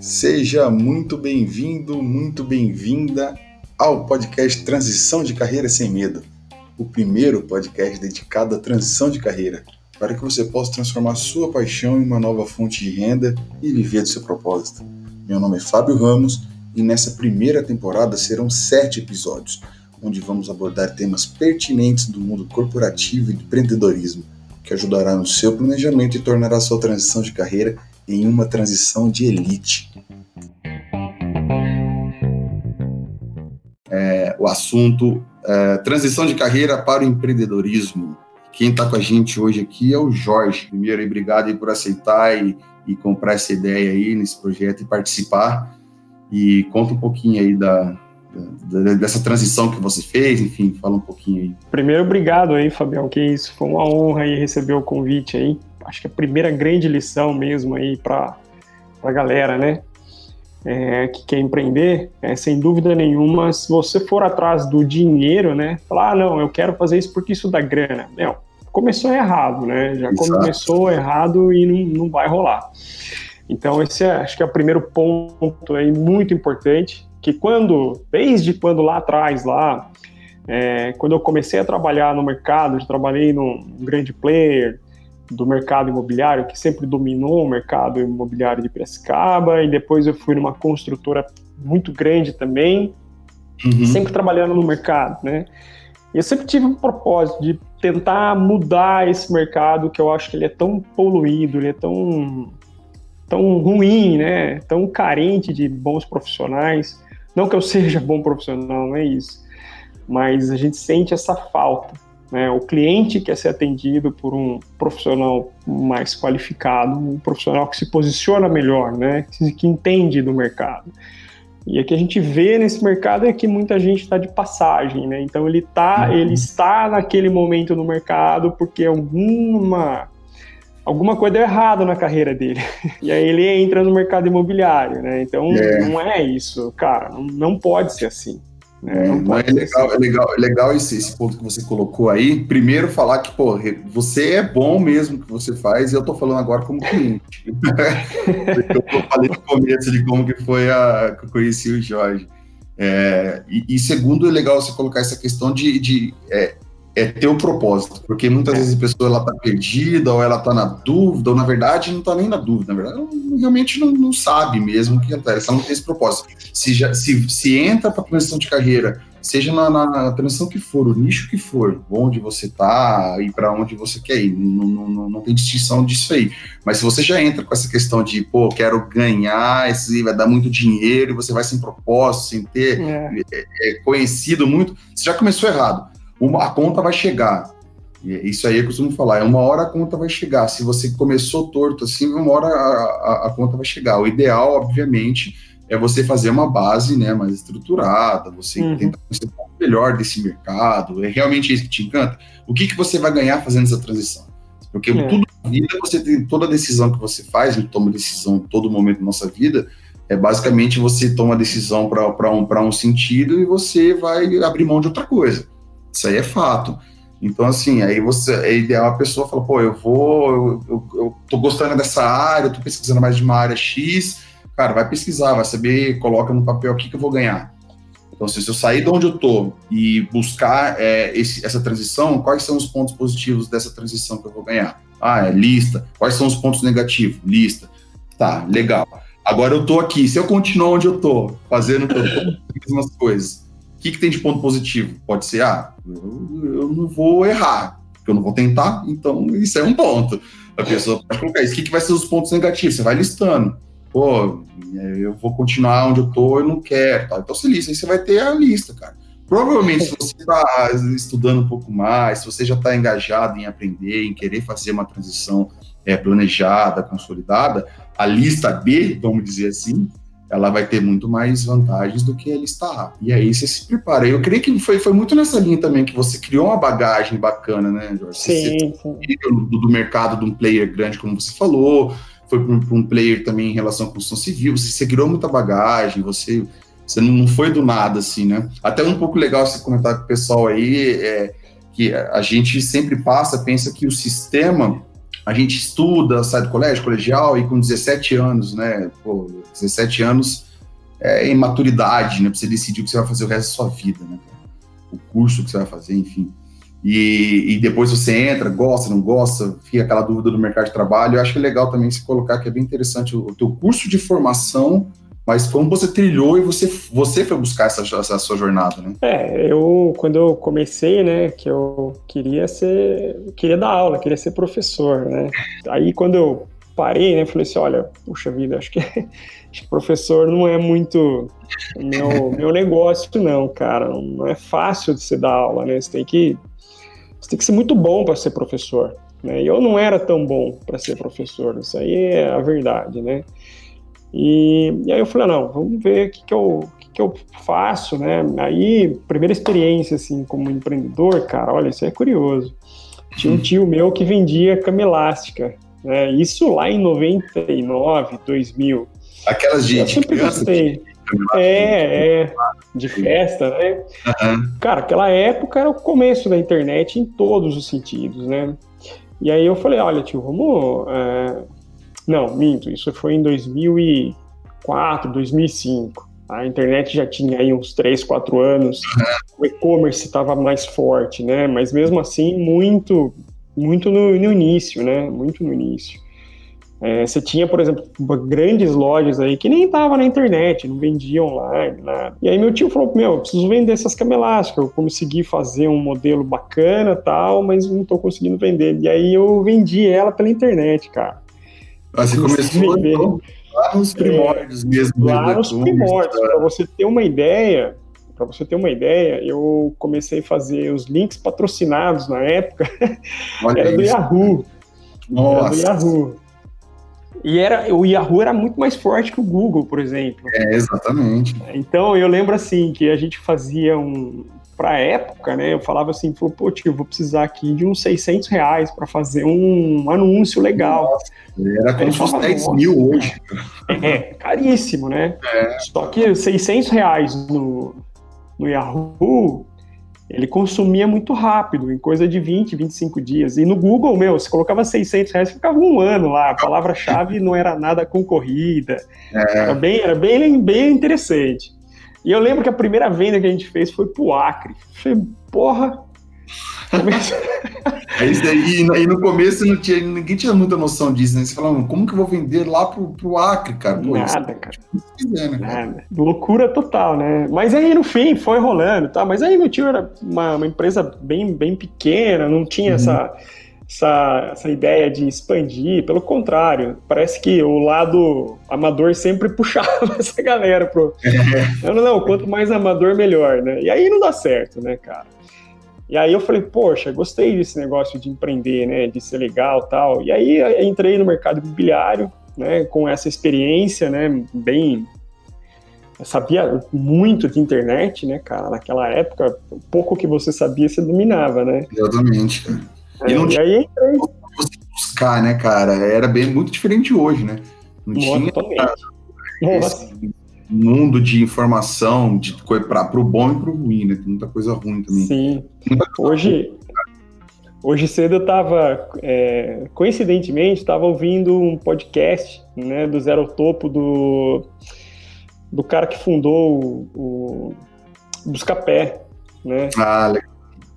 Seja muito bem-vindo, muito bem-vinda ao podcast Transição de Carreira Sem Medo, o primeiro podcast dedicado à transição de carreira, para que você possa transformar sua paixão em uma nova fonte de renda e viver do seu propósito. Meu nome é Fábio Ramos e nessa primeira temporada serão sete episódios, onde vamos abordar temas pertinentes do mundo corporativo e do empreendedorismo, ajudará no seu planejamento e tornará sua transição de carreira em uma transição de elite. É, o assunto é, transição de carreira para o empreendedorismo. Quem está com a gente hoje aqui é o Jorge. Primeiro, obrigado aí por aceitar e, e comprar essa ideia aí nesse projeto e participar. E conta um pouquinho aí da, dessa transição que você fez, enfim, fala um pouquinho aí. Primeiro, obrigado aí, Fabião, que isso, foi uma honra aí receber o convite aí acho que a primeira grande lição mesmo aí para a galera, né? É, que quer empreender, é, sem dúvida nenhuma, se você for atrás do dinheiro, né? Falar, ah, não, eu quero fazer isso porque isso dá grana. Não, começou errado, né? Já Exato. começou errado e não, não vai rolar. Então, esse é, acho que é o primeiro ponto aí muito importante, que quando, desde quando lá atrás, lá, é, quando eu comecei a trabalhar no mercado, eu trabalhei num grande player, do mercado imobiliário, que sempre dominou o mercado imobiliário de Piracicaba, e depois eu fui numa construtora muito grande também, uhum. sempre trabalhando no mercado, né? E eu sempre tive um propósito de tentar mudar esse mercado que eu acho que ele é tão poluído, ele é tão, tão ruim, né? Tão carente de bons profissionais. Não que eu seja bom profissional, não é isso. Mas a gente sente essa falta. Né? O cliente quer ser atendido por um profissional mais qualificado, um profissional que se posiciona melhor, né? que, entende do mercado. E o que a gente vê nesse mercado é que muita gente está de passagem, né? Então ele tá, uhum. ele está naquele momento no mercado porque alguma alguma coisa deu errado na carreira dele. E aí ele entra no mercado imobiliário, né? Então é. não é isso, cara, não, não pode ser assim. É, é legal, é legal, é legal esse, esse, ponto que você colocou aí. Primeiro, falar que, pô, você é bom mesmo que você faz, e eu tô falando agora como cliente. eu falei no começo de como que foi a que eu conheci o Jorge. É, e, e, segundo, é legal você colocar essa questão de, de é, é ter um propósito, porque muitas é. vezes a pessoa ela tá perdida, ou ela tá na dúvida, ou na verdade não tá nem na dúvida, na verdade ela realmente não, não sabe mesmo o que tá, ela não tem esse propósito. Se, já, se, se entra para transição de carreira, seja na, na, na, transição que for, o nicho que for, onde você tá e para onde você quer ir, não, não, não, tem distinção disso aí. Mas se você já entra com essa questão de, pô, quero ganhar, esse vai dar muito dinheiro, e você vai sem propósito, sem ter é. É, é, conhecido muito, você já começou errado uma, a conta vai chegar. E isso aí eu costumo falar, é uma hora a conta vai chegar. Se você começou torto assim, uma hora a, a, a conta vai chegar. O ideal, obviamente, é você fazer uma base né, mais estruturada, você uhum. tentar conhecer um melhor desse mercado, é realmente isso que te encanta. O que, que você vai ganhar fazendo essa transição? Porque é. tudo na vida, você tem toda decisão que você faz, a gente toma decisão todo momento da nossa vida, é basicamente você toma decisão para um, um sentido e você vai abrir mão de outra coisa. Isso aí é fato. Então, assim, aí você é ideal a pessoa fala, pô, eu vou, eu, eu, eu tô gostando dessa área, eu tô pesquisando mais de uma área X, cara, vai pesquisar, vai saber, coloca no papel o que, que eu vou ganhar. Então, se eu sair de onde eu tô e buscar é, esse, essa transição, quais são os pontos positivos dessa transição que eu vou ganhar? Ah, é lista. Quais são os pontos negativos? Lista. Tá, legal. Agora eu tô aqui. Se eu continuar onde eu tô, fazendo todas as mesmas coisas, que, que tem de ponto positivo? Pode ser, ah, eu, eu não vou errar, porque eu não vou tentar, então isso é um ponto. A pessoa pode colocar isso. O que, que vai ser os pontos negativos? Você vai listando. Pô, é, eu vou continuar onde eu tô, eu não quero. Tá? Então você lista, aí você vai ter a lista, cara. Provavelmente, se você está estudando um pouco mais, se você já está engajado em aprender, em querer fazer uma transição é, planejada, consolidada, a lista B, vamos dizer assim, ela vai ter muito mais vantagens do que a lista A. E aí você se prepara. Eu creio que foi, foi muito nessa linha também que você criou uma bagagem bacana, né, Jorge? Sim, sim. Do, do, mercado de um player grande, como você falou, foi para um, player também em relação à construção civil, você, você criou muita bagagem, você, você não foi do nada, assim, né? Até um pouco legal você comentar com o pessoal aí, é, que a gente sempre passa, pensa que o sistema a gente estuda, sai do colégio, colegial, e com 17 anos, né? Pô, 17 anos é imaturidade, né? Pra você decidir o que você vai fazer o resto da sua vida, né? O curso que você vai fazer, enfim. E, e, depois você entra, gosta, não gosta, fica aquela dúvida do mercado de trabalho. Eu acho que é legal também se colocar que é bem interessante o, o teu curso de formação mas como você trilhou e você, você foi buscar essa, essa sua jornada, né? É, eu, quando eu comecei, né, que eu queria ser, queria dar aula, queria ser professor, né? Aí quando eu parei, né, falei assim, olha, puxa vida, acho que, acho que professor não é muito meu, meu negócio, não, cara. Não é fácil de você dar aula, né? Você tem que, você tem que ser muito bom para ser professor. Né? E eu não era tão bom para ser professor, isso aí é a verdade, né? E, e aí eu falei, ah, não, vamos ver o que, que, eu, que, que eu faço, né? Aí, primeira experiência, assim, como empreendedor, cara, olha, isso é curioso. Tinha um uhum. tio meu que vendia cama elástica, né? Isso lá em 99, 2000. Aquelas de, eu sempre gostei. É, é, de festa, né? Uhum. Cara, aquela época era o começo da internet em todos os sentidos, né? E aí eu falei, olha, tio, vamos... É, não, minto, isso foi em 2004, 2005. A internet já tinha aí uns 3, 4 anos, o e-commerce estava mais forte, né? Mas mesmo assim, muito, muito no, no início, né? Muito no início. É, você tinha, por exemplo, grandes lojas aí que nem estavam na internet, não vendiam online, nada. E aí meu tio falou, meu, preciso vender essas camas eu consegui fazer um modelo bacana tal, mas não estou conseguindo vender. E aí eu vendi ela pela internet, cara. Você começou então, lá nos primórdios é, mesmo. Lá nos primórdios. Para você ter uma ideia, para você ter uma ideia, eu comecei a fazer os links patrocinados na época. Era isso. do Yahoo. Nossa. Era do Yahoo. E era, o Yahoo era muito mais forte que o Google, por exemplo. É, exatamente. Então eu lembro assim que a gente fazia um, para época, né, eu falava assim, falou, pô, tio, vou precisar aqui de uns 600 reais para fazer um anúncio legal. Nossa, era como se fosse 10 mil hoje. É, caríssimo, né? É. Só que 600 reais no, no Yahoo, ele consumia muito rápido, em coisa de 20, 25 dias. E no Google, meu, você colocava 600 reais, ficava um ano lá. A palavra-chave não era nada concorrida. É. Era, bem, era bem, bem interessante. E eu lembro que a primeira venda que a gente fez foi pro Acre. falei, porra. é isso aí, e no começo não tinha, ninguém tinha muita noção disso, né? Você falava, como que eu vou vender lá pro, pro Acre, cara? Pô, Nada, cara. Quiser, né, Nada. Loucura total, né? Mas aí no fim foi rolando, tá? Mas aí meu tio era uma, uma empresa bem, bem pequena, não tinha uhum. essa essa, essa ideia de expandir, pelo contrário, parece que o lado amador sempre puxava essa galera pro. Não, não, quanto mais amador, melhor, né? E aí não dá certo, né, cara? E aí eu falei, poxa, gostei desse negócio de empreender, né, de ser legal tal. E aí entrei no mercado imobiliário, né, com essa experiência, né, bem... Eu sabia muito de internet, né, cara, naquela época, pouco que você sabia, você dominava, né? Exatamente, cara. E não tinha aí, você buscar, né, cara? Era bem muito diferente hoje, né? Não tinha esse mundo de informação de para o bom e para o ruim, né? Tem muita coisa ruim também. Sim. Hoje, hoje cedo eu estava, é, coincidentemente, estava ouvindo um podcast, né, do Zero Topo do do cara que fundou o, o Buscapé, né? Ah, legal.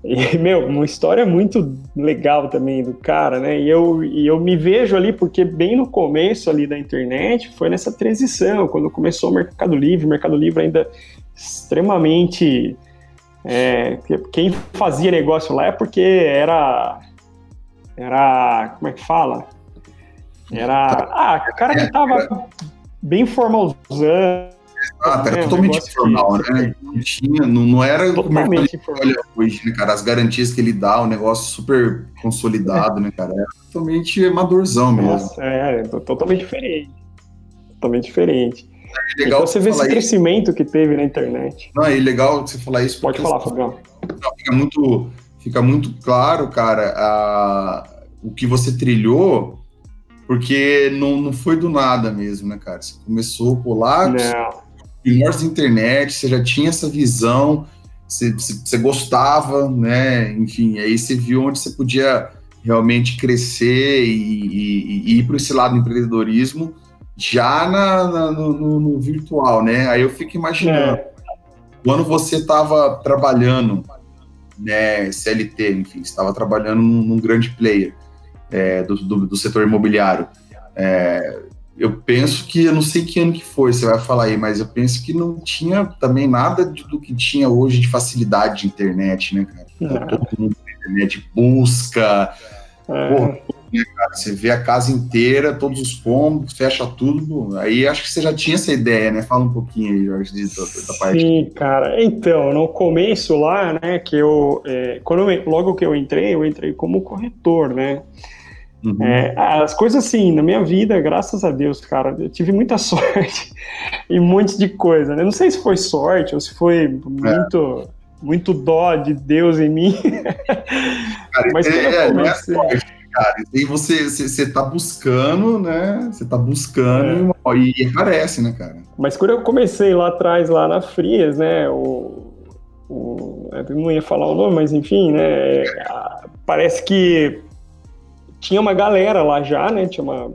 E, meu, uma história muito legal também do cara, né? E eu, e eu me vejo ali, porque bem no começo ali da internet foi nessa transição, quando começou o Mercado Livre, o Mercado Livre ainda extremamente. É, quem fazia negócio lá é porque era. Era. Como é que fala? Era. Ah, o cara que tava bem formalzão Exato, era é, totalmente informal, né? Não tinha, não, não era totalmente como olha hoje, né, cara? As garantias que ele dá, o um negócio super consolidado, né, cara? Era totalmente amadorzão mesmo. Nossa, é, totalmente diferente. Totalmente diferente. É legal então você vê esse isso. crescimento que teve na internet. Não, é legal você falar isso. Pode falar, Fabião. Fica muito, fica muito claro, cara, a, o que você trilhou, porque não, não foi do nada mesmo, né, cara? Você começou por lá, não primórdios da internet, você já tinha essa visão, você, você, gostava, né? Enfim, aí você viu onde você podia realmente crescer e, e, e ir para esse lado do empreendedorismo já na, na no, no, virtual, né? Aí eu fico imaginando, é. quando você estava trabalhando, né, CLT, enfim, estava trabalhando num, num, grande player é, do, do, do, setor imobiliário, é, eu penso que, eu não sei que ano que foi, você vai falar aí, mas eu penso que não tinha também nada do que tinha hoje de facilidade de internet, né, cara? Não. Todo mundo tem internet, busca, é. porra, né, cara? Você vê a casa inteira, todos os combos, fecha tudo. Aí acho que você já tinha essa ideia, né? Fala um pouquinho aí, Jorge, da, da parte. Sim, cara. Então, no começo lá, né, que eu. É, quando eu, logo que eu entrei, eu entrei como corretor, né? Uhum. É, as coisas assim, na minha vida, graças a Deus, cara, eu tive muita sorte e um monte de coisa, né? Não sei se foi sorte ou se foi muito, é. muito dó de Deus em mim. Cara, Mas é, eu comecei... é sorte, cara. E você, você, você tá buscando, né? Você tá buscando é. e, e aparece, né, cara? Mas quando eu comecei lá atrás, lá na Frias, né? O, o, eu não ia falar o nome, mas enfim, né? Parece que tinha uma galera lá já, né? Tinha uma,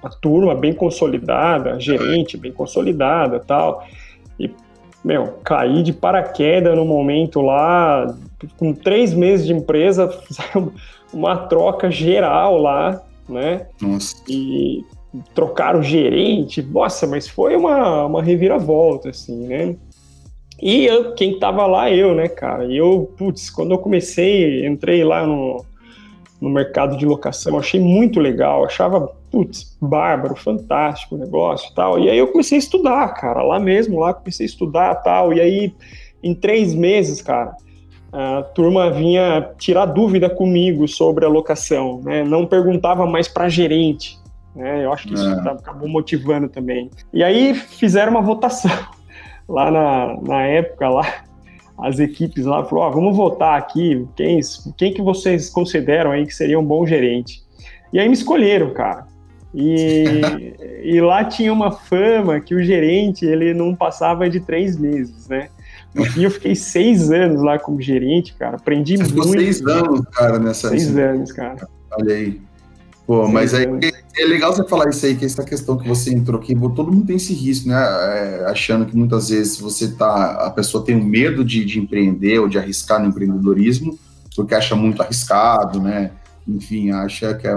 uma turma bem consolidada, gerente bem consolidada tal. E, meu, caí de paraquedas no momento lá, com três meses de empresa, fizeram uma troca geral lá, né? Nossa. E trocaram o gerente, nossa, mas foi uma, uma reviravolta, assim, né? E eu, quem tava lá, eu, né, cara? E eu, putz, quando eu comecei, entrei lá no, no mercado de locação, achei muito legal, achava, putz, bárbaro, fantástico o negócio tal. E aí eu comecei a estudar, cara, lá mesmo, lá comecei a estudar tal. E aí, em três meses, cara, a turma vinha tirar dúvida comigo sobre a locação, né? Não perguntava mais para gerente, né? Eu acho que isso é. acabou motivando também. E aí fizeram uma votação lá na, na época lá as equipes lá, falou, ó, vamos votar aqui, quem, quem que vocês consideram aí que seria um bom gerente? E aí me escolheram, cara. E, e lá tinha uma fama que o gerente, ele não passava de três meses, né? No fim, eu fiquei seis anos lá como gerente, cara. Aprendi Você muito. seis anos, cara, nessa... Seis anos, cara. Olha aí. Pô, mas aí é legal você falar isso aí, que essa questão que você entrou aqui, todo mundo tem esse risco, né? É, achando que muitas vezes você tá, a pessoa tem um medo de, de empreender ou de arriscar no empreendedorismo, porque acha muito arriscado, né? Enfim, acha que é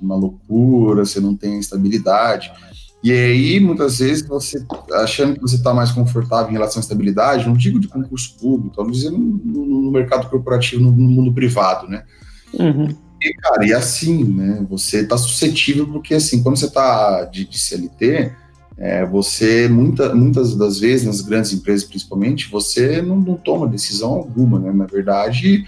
uma loucura, você não tem estabilidade. E aí, muitas vezes, você achando que você está mais confortável em relação à estabilidade, não digo de concurso público, estou dizendo no, no, mercado corporativo, no, no mundo privado, né? Uhum. E, cara, e assim, né? Você tá suscetível, porque assim, quando você tá de, de CLT, é, você, muita, muitas das vezes, nas grandes empresas principalmente, você não, não toma decisão alguma, né? Na verdade,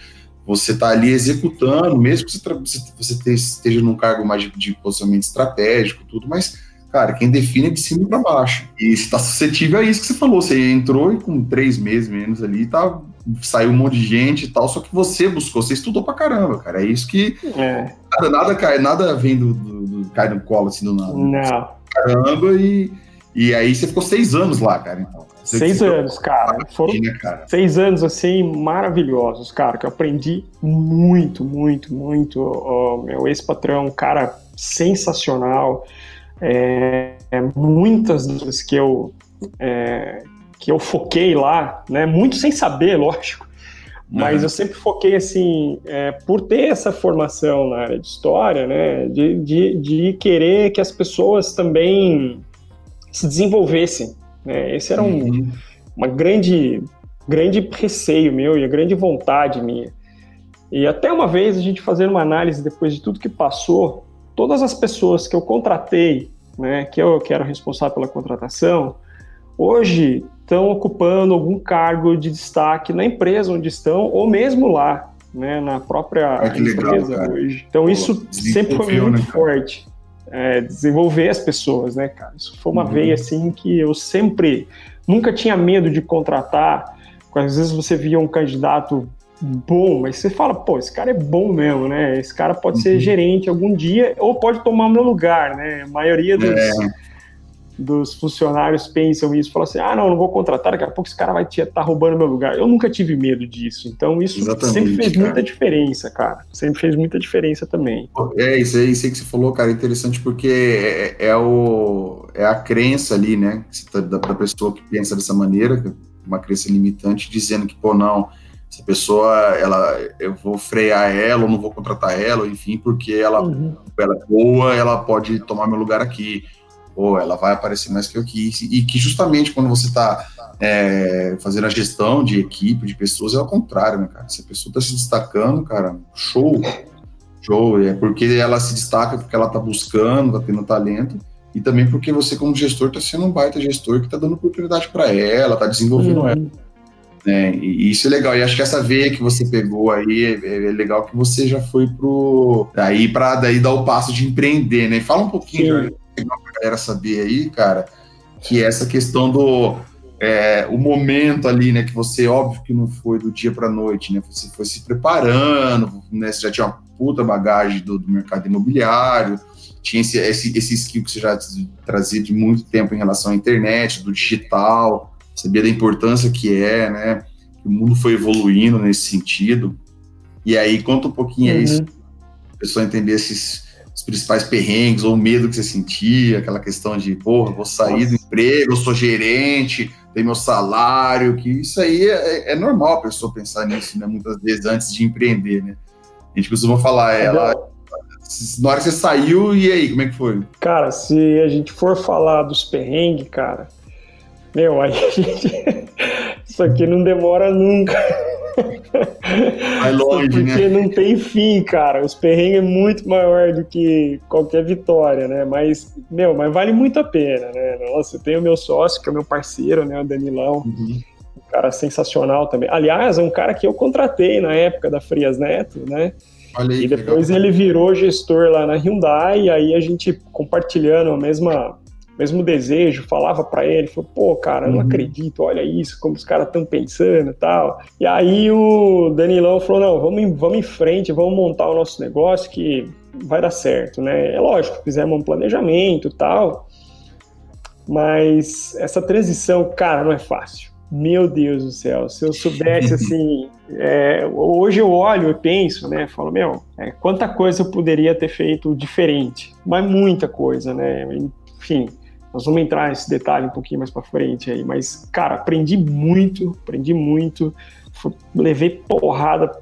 você está ali executando, mesmo que você, você esteja num cargo mais de, de, posicionamento estratégico, tudo, mas, cara, quem define é de cima para baixo. E está suscetível a isso que você falou. Você entrou e com três meses menos ali, tá saiu um monte de gente e tal, só que você buscou, você estudou pra caramba, cara. É isso que. É. Nada, nada cai, nada vem do, do, do, cai no colo assim do nada. Não. Caramba, e, e aí você ficou seis anos lá, cara, então. Você seis anos, cara. Foram cara. seis anos assim maravilhosos, cara, que eu aprendi muito, muito, muito. Oh, meu ex-patrão, cara sensacional. É, é, muitas das que eu é, que eu foquei lá, né? Muito sem saber, lógico. Mas uhum. eu sempre foquei assim, é, por ter essa formação na área de história, né? De, de, de querer que as pessoas também se desenvolvessem. Né? Esse era um, uhum. uma grande, grande receio meu e a grande vontade minha. E até uma vez a gente fazendo uma análise depois de tudo que passou, todas as pessoas que eu contratei, né, que eu que era responsável pela contratação, hoje estão ocupando algum cargo de destaque na empresa onde estão, ou mesmo lá, né, na própria ah, empresa legal, hoje. Então Pô, isso sempre foi muito né, forte. É, desenvolver as pessoas, né, cara? Isso foi uma uhum. veia assim que eu sempre nunca tinha medo de contratar. Às vezes você via um candidato bom, mas você fala, pô, esse cara é bom mesmo, né? Esse cara pode uhum. ser gerente algum dia ou pode tomar o meu lugar, né? A maioria dos, é dos funcionários pensam isso, falam assim, ah, não, não vou contratar, daqui a pouco esse cara vai estar tá roubando meu lugar. Eu nunca tive medo disso, então isso Exatamente, sempre fez cara. muita diferença, cara. Sempre fez muita diferença também. É, isso aí, isso aí que você falou, cara, é interessante porque é, é, o, é a crença ali, né, tá, da, da pessoa que pensa dessa maneira, uma crença limitante, dizendo que, pô, não, essa pessoa, ela, eu vou frear ela, ou não vou contratar ela, enfim, porque ela, uhum. ela é boa, ela pode tomar meu lugar aqui, ou ela vai aparecer mais que eu aqui, e que justamente quando você está é, fazendo a gestão de equipe, de pessoas, é ao contrário, né, cara? Se a pessoa está se destacando, cara, show, show, é porque ela se destaca porque ela está buscando, está tendo talento, e também porque você, como gestor, está sendo um baita gestor que está dando oportunidade para ela, está desenvolvendo uhum. ela. Né? E isso é legal. E acho que essa veia que você pegou aí é, é legal que você já foi pro. Daí para daí dar o passo de empreender, né? Fala um pouquinho, pra galera saber aí, cara, que essa questão do. É, o momento ali, né, que você, óbvio que não foi do dia para noite, né, você foi se preparando, né, você já tinha uma puta bagagem do, do mercado imobiliário, tinha esse, esse, esse skill que você já trazia de muito tempo em relação à internet, do digital, sabia da importância que é, né? Que o mundo foi evoluindo nesse sentido. E aí, conta um pouquinho uhum. a pessoa entender esses os principais perrengues ou o medo que você sentia, aquela questão de, porra, vou sair do emprego, eu sou gerente, tenho meu salário, que isso aí é, é, normal a pessoa pensar nisso, né? Muitas vezes antes de empreender, né? A gente costuma falar, ela. Na hora que você saiu, e aí, como é que foi? Cara, se a gente for falar dos perrengues, cara, meu, aí a gente... isso aqui não demora nunca. Vai longe, Porque né? não tem fim, cara. Os perrengues é muito maior do que qualquer vitória, né? Mas, meu, mas vale muito a pena, né? Nossa, eu tenho o meu sócio, que é meu parceiro, né? O Danilão. Uhum. Um cara sensacional também. Aliás, é um cara que eu contratei na época da Frias Neto, né? Aí, e depois legal. ele virou gestor lá na Hyundai, e aí a gente compartilhando a mesma mesmo desejo, falava para ele, falou, pô, cara, eu não uhum. acredito, olha isso, como os caras estão pensando e tal. E aí o Danilão falou, não, vamos, vamos em frente, vamos montar o nosso negócio que vai dar certo, né? É lógico, fizemos um planejamento e tal, mas essa transição, cara, não é fácil. Meu Deus do céu, se eu soubesse assim, é, hoje eu olho e penso, né? Falo, meu, é, quanta coisa eu poderia ter feito diferente, mas muita coisa, né? Enfim, nós vamos entrar nesse detalhe um pouquinho mais para frente aí, mas, cara, aprendi muito, aprendi muito, levei porrada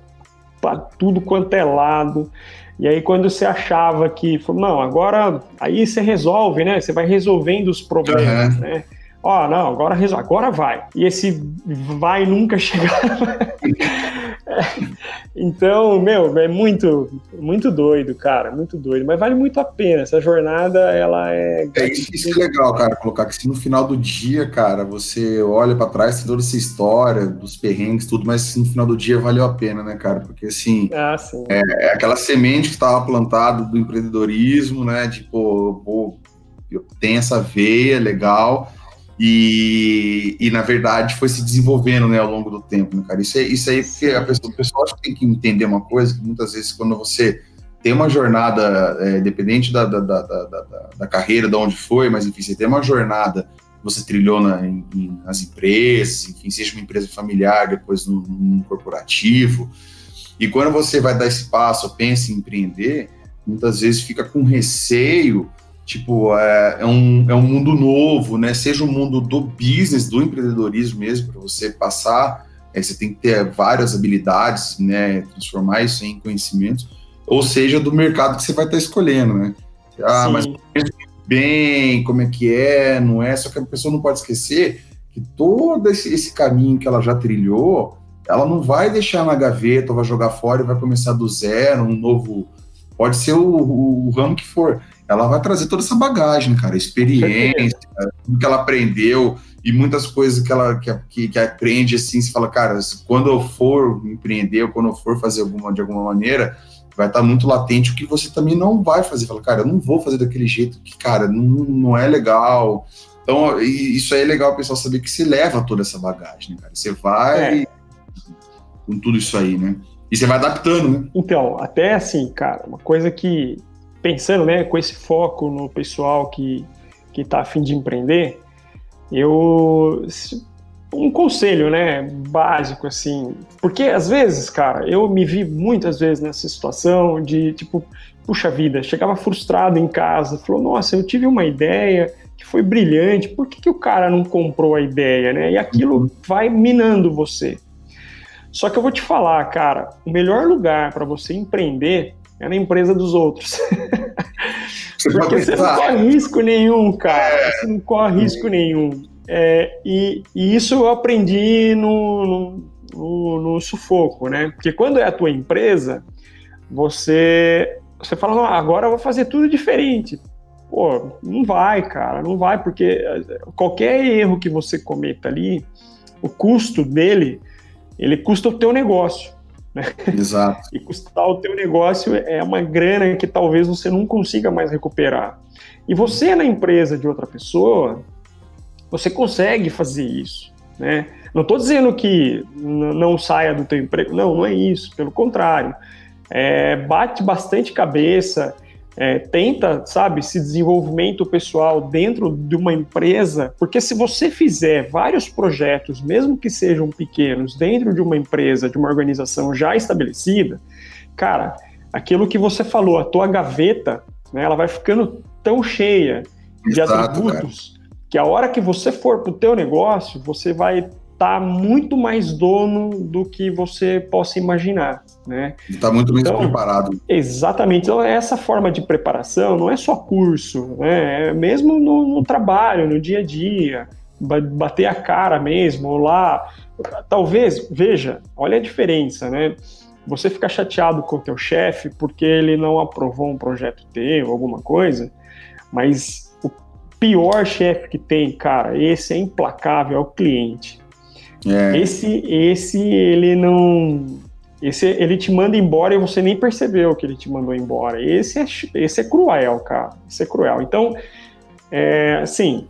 para tudo quanto é lado. E aí, quando você achava que, não, agora aí você resolve, né? Você vai resolvendo os problemas, uhum. né? Ó, oh, não, agora, agora vai. E esse vai nunca chegava. então, meu, é muito, muito doido, cara, muito doido. Mas vale muito a pena. Essa jornada, ela é. É isso, isso é legal, cara, colocar que se no final do dia, cara, você olha para trás, tem toda essa história dos perrengues, tudo, mas se no final do dia valeu a pena, né, cara? Porque assim, ah, é, é, aquela semente que estava plantada do empreendedorismo, né? Tipo, pô, eu tenho essa veia legal e, e, na verdade, foi se desenvolvendo né, ao longo do tempo, né, cara? Isso, é, isso aí, porque a pessoa, o pessoal tem que entender uma coisa, que muitas vezes quando você tem uma jornada, é, dependente da, da, da, da, da carreira, de onde foi, mas enfim, você tem uma jornada você trilhou na, em, nas empresas, enfim, seja uma empresa familiar, depois num, num corporativo, e quando você vai dar esse passo, pensa em empreender, muitas vezes fica com receio Tipo, é, é, um, é um mundo novo, né? Seja o um mundo do business, do empreendedorismo mesmo, para você passar, é, você tem que ter várias habilidades, né? Transformar isso em conhecimento, ou seja, do mercado que você vai estar escolhendo, né? Ah, Sim. mas bem, como é que é, não é? Só que a pessoa não pode esquecer que todo esse, esse caminho que ela já trilhou, ela não vai deixar na gaveta, ou vai jogar fora e vai começar do zero, um novo. Pode ser o, o, o ramo que for ela vai trazer toda essa bagagem, cara, experiência, tudo que ela aprendeu e muitas coisas que ela que, que, aprende assim, se fala, cara, quando eu for empreender ou quando eu for fazer alguma de alguma maneira, vai estar muito latente o que você também não vai fazer. Fala, cara, eu não vou fazer daquele jeito que, cara, não, não é legal. Então, isso aí é legal o pessoal saber que você leva toda essa bagagem, né, cara? Você vai é. com tudo isso aí, né? E você vai adaptando, né? Então, até assim, cara, uma coisa que pensando né, com esse foco no pessoal que que está a fim de empreender, eu um conselho, né, básico assim, porque às vezes, cara, eu me vi muitas vezes nessa situação de tipo, puxa vida, chegava frustrado em casa, falou, nossa, eu tive uma ideia que foi brilhante, por que, que o cara não comprou a ideia, né? E aquilo uhum. vai minando você. Só que eu vou te falar, cara, o melhor lugar para você empreender é na empresa dos outros. Você Porque você não corre risco nenhum, cara. É. Você não corre risco nenhum. É, e, e, isso eu aprendi no, no, no, sufoco, né? Porque quando é a tua empresa, você, você fala, agora eu vou fazer tudo diferente. Pô, não vai, cara, não vai, porque eh, qualquer erro que você cometa ali, o custo dele, ele custa o teu negócio. Né? Exato. E custar o teu negócio é uma grana que talvez você não consiga mais recuperar. E você na empresa de outra pessoa, você consegue fazer isso, né? Não estou dizendo que não saia do teu emprego, não, não é isso, pelo contrário. É, bate bastante cabeça, é, tenta, sabe, esse desenvolvimento pessoal dentro de uma empresa, porque se você fizer vários projetos, mesmo que sejam pequenos, dentro de uma empresa, de uma organização já estabelecida, cara, aquilo que você falou, a tua gaveta, né, ela vai ficando tão cheia de Exato, atributos cara. que a hora que você for para o teu negócio, você vai estar tá muito mais dono do que você possa imaginar, né? Está muito mais então, preparado. Exatamente. Então, essa forma de preparação não é só curso, né? É mesmo no, no trabalho, no dia a dia, bater a cara mesmo, lá. Talvez, veja, olha a diferença, né? Você fica chateado com o teu chefe porque ele não aprovou um projeto teu, alguma coisa, mas pior chefe que tem, cara, esse é implacável, é o cliente. É. Esse, esse, ele não. Esse, ele te manda embora e você nem percebeu que ele te mandou embora. Esse é, esse é cruel, cara. Esse é cruel. Então, é, assim,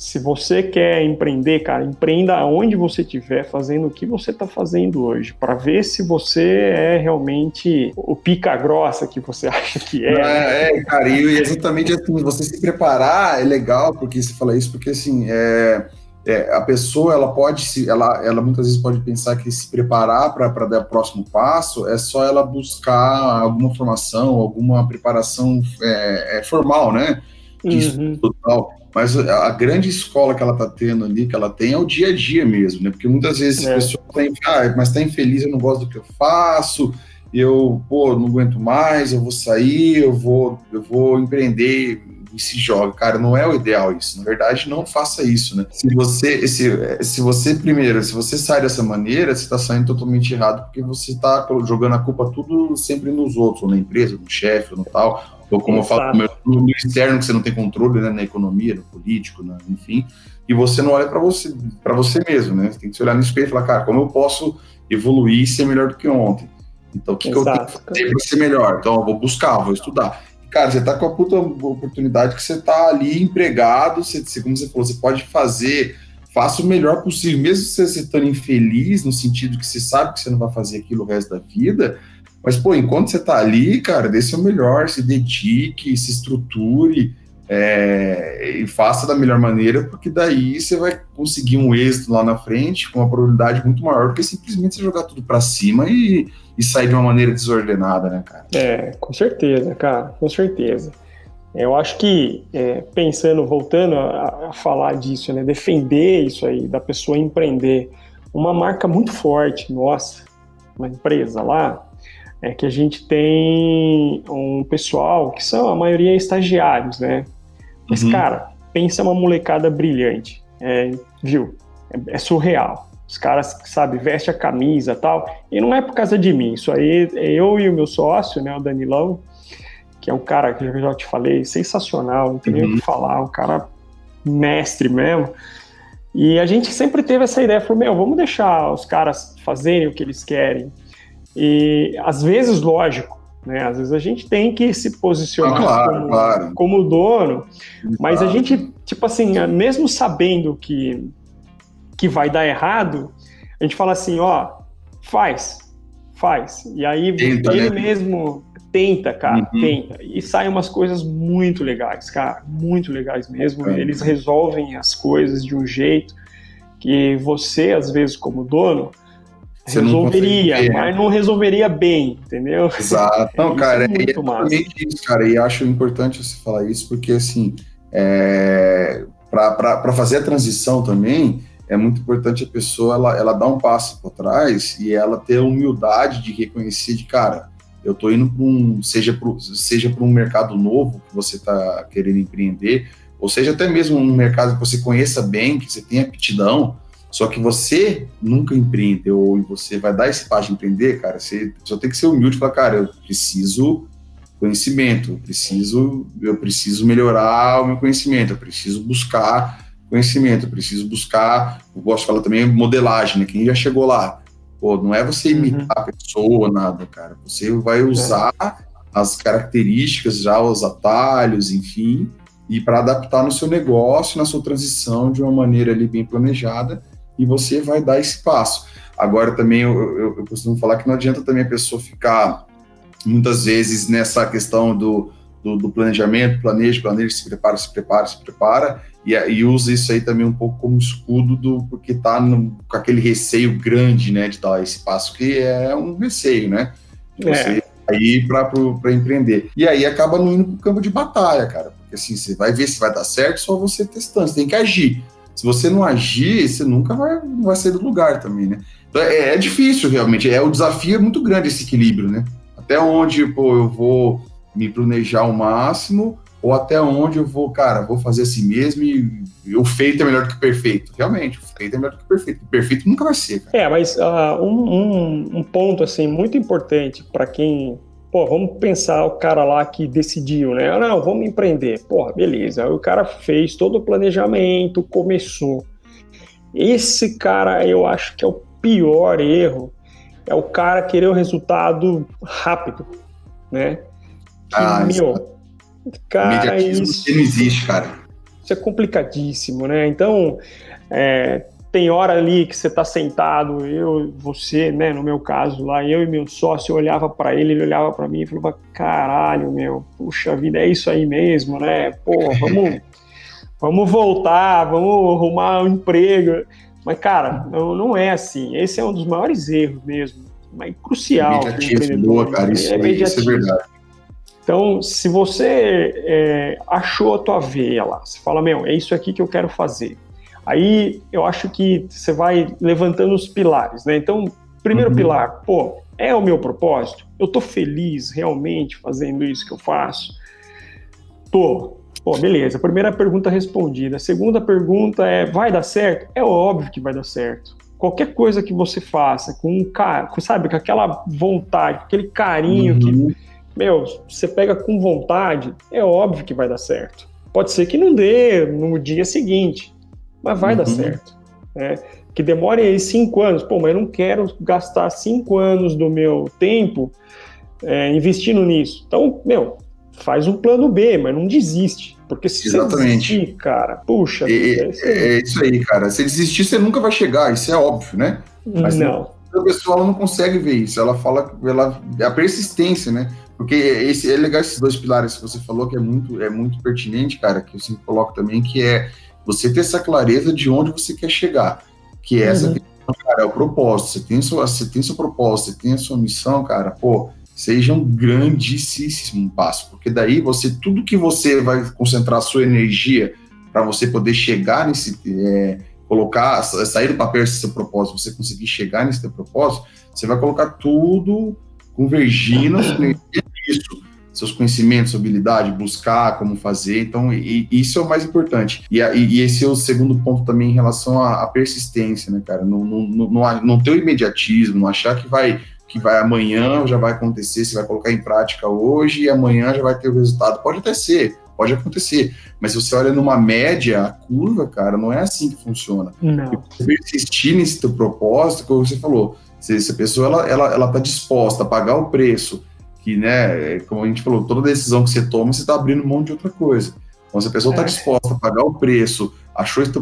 se você quer empreender, cara, empreenda onde você estiver, fazendo o que você está fazendo hoje, para ver se você é realmente o pica grossa que você acha que é. É, é cara, e exatamente assim, você se preparar é legal, porque você fala isso, porque assim, é, é, a pessoa ela pode se, ela, ela muitas vezes pode pensar que se preparar para dar o próximo passo é só ela buscar alguma formação, alguma preparação é, é formal, né? Uhum. tal. Mas a grande escola que ela está tendo ali, que ela tem, é o dia a dia mesmo, né? Porque muitas vezes é. a pessoa tem, ah, mas está infeliz, eu não gosto do que eu faço, eu, pô, não aguento mais, eu vou sair, eu vou, eu vou empreender e se joga. Cara, não é o ideal isso. Na verdade, não faça isso, né? Se você, se, se você primeiro, se você sai dessa maneira, você está saindo totalmente errado, porque você está jogando a culpa tudo sempre nos outros, ou na empresa, no chefe, ou no tal ou como Exato. eu falo, no, no externo que você não tem controle, né, na economia, no político, né, enfim, e você não olha para você, para você mesmo, né? Você tem que se olhar no espelho e falar, cara, como eu posso evoluir e ser melhor do que ontem? Então, o que, que eu tenho que fazer para ser melhor? Então, eu vou buscar, vou estudar. Cara, você tá com a puta oportunidade que você tá ali empregado, você, como você falou, você pode fazer, faça o melhor possível, mesmo você estando infeliz, no sentido que você sabe que você não vai fazer aquilo o resto da vida, mas, pô, enquanto você tá ali, cara, dê seu melhor, se dedique, se estruture é, e faça da melhor maneira, porque daí você vai conseguir um êxito lá na frente com uma probabilidade muito maior do que simplesmente você jogar tudo para cima e, e sair de uma maneira desordenada, né, cara? É, com certeza, cara, com certeza. Eu acho que, é, pensando, voltando a, a, falar disso, né, defender isso aí, da pessoa empreender, uma marca muito forte, nossa, uma empresa lá, é que a gente tem um pessoal que são a maioria estagiários, né? Mas, uhum. cara, pensa uma molecada brilhante, é, viu? É, é, surreal. Os caras, sabe, veste a camisa tal. E não é por causa de mim. Isso aí é eu e o meu sócio, né, o Danilão, que é um cara que eu já te falei, sensacional, não tem uhum. nem o que uhum. falar, um cara mestre mesmo. E a gente sempre teve essa ideia, falou, meu, vamos deixar os caras fazerem o que eles querem. E às vezes, lógico, né? Às vezes a gente tem que se posicionar claro, como, claro. como, dono, mas claro. a gente, tipo assim, mesmo sabendo que, que vai dar errado, a gente fala assim, ó, faz, faz. E aí Tenta, ele né? mesmo Tenta, cara, uhum. tenta. E saem umas coisas muito legais, cara, muito legais mesmo. Eles resolvem as coisas de um jeito que você, às vezes, como dono, você resolveria, não mas não resolveria bem, entendeu? Exato. Não, cara, é, muito é isso, cara. E acho importante você falar isso, porque assim, é, para fazer a transição também, é muito importante a pessoa ela, ela dar um passo para trás e ela ter a humildade de reconhecer de cara, eu estou indo para um seja para seja para um mercado novo que você está querendo empreender, ou seja até mesmo um mercado que você conheça bem, que você tenha aptidão, só que você nunca empreendeu e você vai dar esse passo de empreender, cara, você só tem que ser humilde e falar, cara, eu preciso conhecimento, eu preciso, eu preciso melhorar o meu conhecimento, eu preciso buscar conhecimento, eu preciso buscar, eu gosto de falar também modelagem, né? Quem já chegou lá, pô, não é você imitar uhum. a pessoa, nada, cara. Você vai usar é. as características, já os atalhos, enfim, e para adaptar no seu negócio, na sua transição de uma maneira ali bem planejada, e você vai dar esse passo. Agora também eu, eu, eu costumo falar que não adianta também a pessoa ficar muitas vezes nessa questão do, do, do planejamento, planeja, planeja, se prepara, se prepara, se prepara, e, e usa isso aí também um pouco como escudo do porque tá no, com aquele receio grande, né, de dar esse passo que é um receio, né? De é. você ir para empreender. E aí acaba não indo para o campo de batalha, cara, porque assim, você vai ver se vai dar certo só você testando, você tem que agir. Se você não agir, você nunca vai, não vai sair do lugar também, né? Então, é, é difícil realmente, é o desafio é muito grande esse equilíbrio, né? Até onde, pô, eu vou me planejar ao máximo, ou até onde eu vou, cara, vou fazer assim mesmo e o feito é melhor do que o perfeito. Realmente, o feito é melhor do que o perfeito. O perfeito nunca vai ser. Cara. É, mas uh, um, um, um, ponto, assim, muito importante para quem. Pô, vamos pensar o cara lá que decidiu, né? Ah, não, vamos empreender. Porra, beleza. Aí o cara fez todo o planejamento, começou. Esse cara, eu acho que é o pior erro. É o cara querer o resultado rápido, né? Que, ah, meu, Cara, isso não existe, cara. Isso é complicadíssimo, né? Então, é, tem hora ali que você está sentado, eu, você, né, no meu caso lá, eu e meu sócio, eu olhava para ele, ele olhava para mim e falava, caralho, meu, puxa vida, é isso aí mesmo, né? Pô, vamos, vamos voltar, vamos arrumar um emprego. Mas, cara, não, não é assim. Esse é um dos maiores erros mesmo, mas crucial. Boa, cara, isso, é, isso é verdade. Então, se você é, achou a tua veia lá, você fala, meu, é isso aqui que eu quero fazer. Aí eu acho que você vai levantando os pilares, né? Então, primeiro uhum. pilar, pô, é o meu propósito? Eu tô feliz realmente fazendo isso que eu faço? Tô. Pô, beleza. Primeira pergunta respondida. Segunda pergunta é: vai dar certo? É óbvio que vai dar certo. Qualquer coisa que você faça com um cara, sabe, com aquela vontade, com aquele carinho uhum. que meu, você pega com vontade, é óbvio que vai dar certo. Pode ser que não dê no dia seguinte, mas vai uhum. dar certo. Né? Que demore aí cinco anos. Pô, mas eu não quero gastar cinco anos do meu tempo é, investindo nisso. Então, meu, faz um plano B, mas não desiste. Porque se Exatamente. você desistir, cara, puxa. É, é, é, isso aí, cara. Se desistir, você nunca vai chegar, isso é óbvio, né? Mas não. A pessoa não consegue ver isso. Ela fala, ela, a persistência, né? Porque esse, é legal esses dois pilares que você falou, que é muito, é muito pertinente, cara, que eu sempre coloco também, que é você ter essa clareza de onde você quer chegar. Que é essa uhum. questão, cara, é o propósito. Você tem, sua, você tem seu propósito, você tem a sua missão, cara, pô, seja um grandíssimo passo. Porque daí você, tudo que você vai concentrar a sua energia para você poder chegar nesse. É, colocar, sair do papel esse seu propósito, você conseguir chegar nesse seu propósito, você vai colocar tudo convergindo isso, seus conhecimentos, sua habilidade, buscar como fazer. Então, e, e isso é o mais importante. E, e, esse é o segundo ponto também em relação à, à persistência, né, cara? Não, não, não, não ter o imediatismo, não achar que vai que vai amanhã já vai acontecer, você vai colocar em prática hoje e amanhã já vai ter o resultado. Pode até ser, pode acontecer. Mas se você olha numa média, a curva, cara, não é assim que funciona. Não. Persistir nesse teu propósito, como você falou, se essa pessoa ela, ela, ela tá disposta a pagar o preço, que, né, como a gente falou, toda decisão que você toma, você está abrindo mão de outra coisa. Então, se a pessoa está é. disposta a pagar o preço, achou esse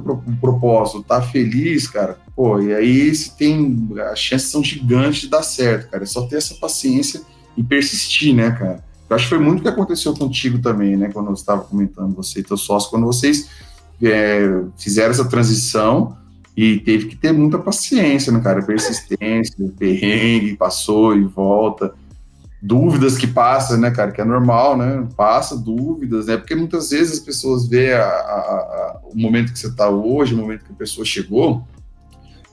propósito, tá feliz, cara, pô, e aí se tem, as chances são gigantes de dar certo, cara. É só ter essa paciência e persistir, né, cara? Eu acho que foi muito o que aconteceu contigo também, né? Quando eu estava comentando você e teu sócio, quando vocês é, fizeram essa transição e teve que ter muita paciência, né, cara? Persistência, perrengue, passou e volta. Dúvidas que passam, né, cara? Que é normal, né? Passa dúvidas, né? Porque muitas vezes as pessoas vê a, a, a, o momento que você está hoje, o momento que a pessoa chegou,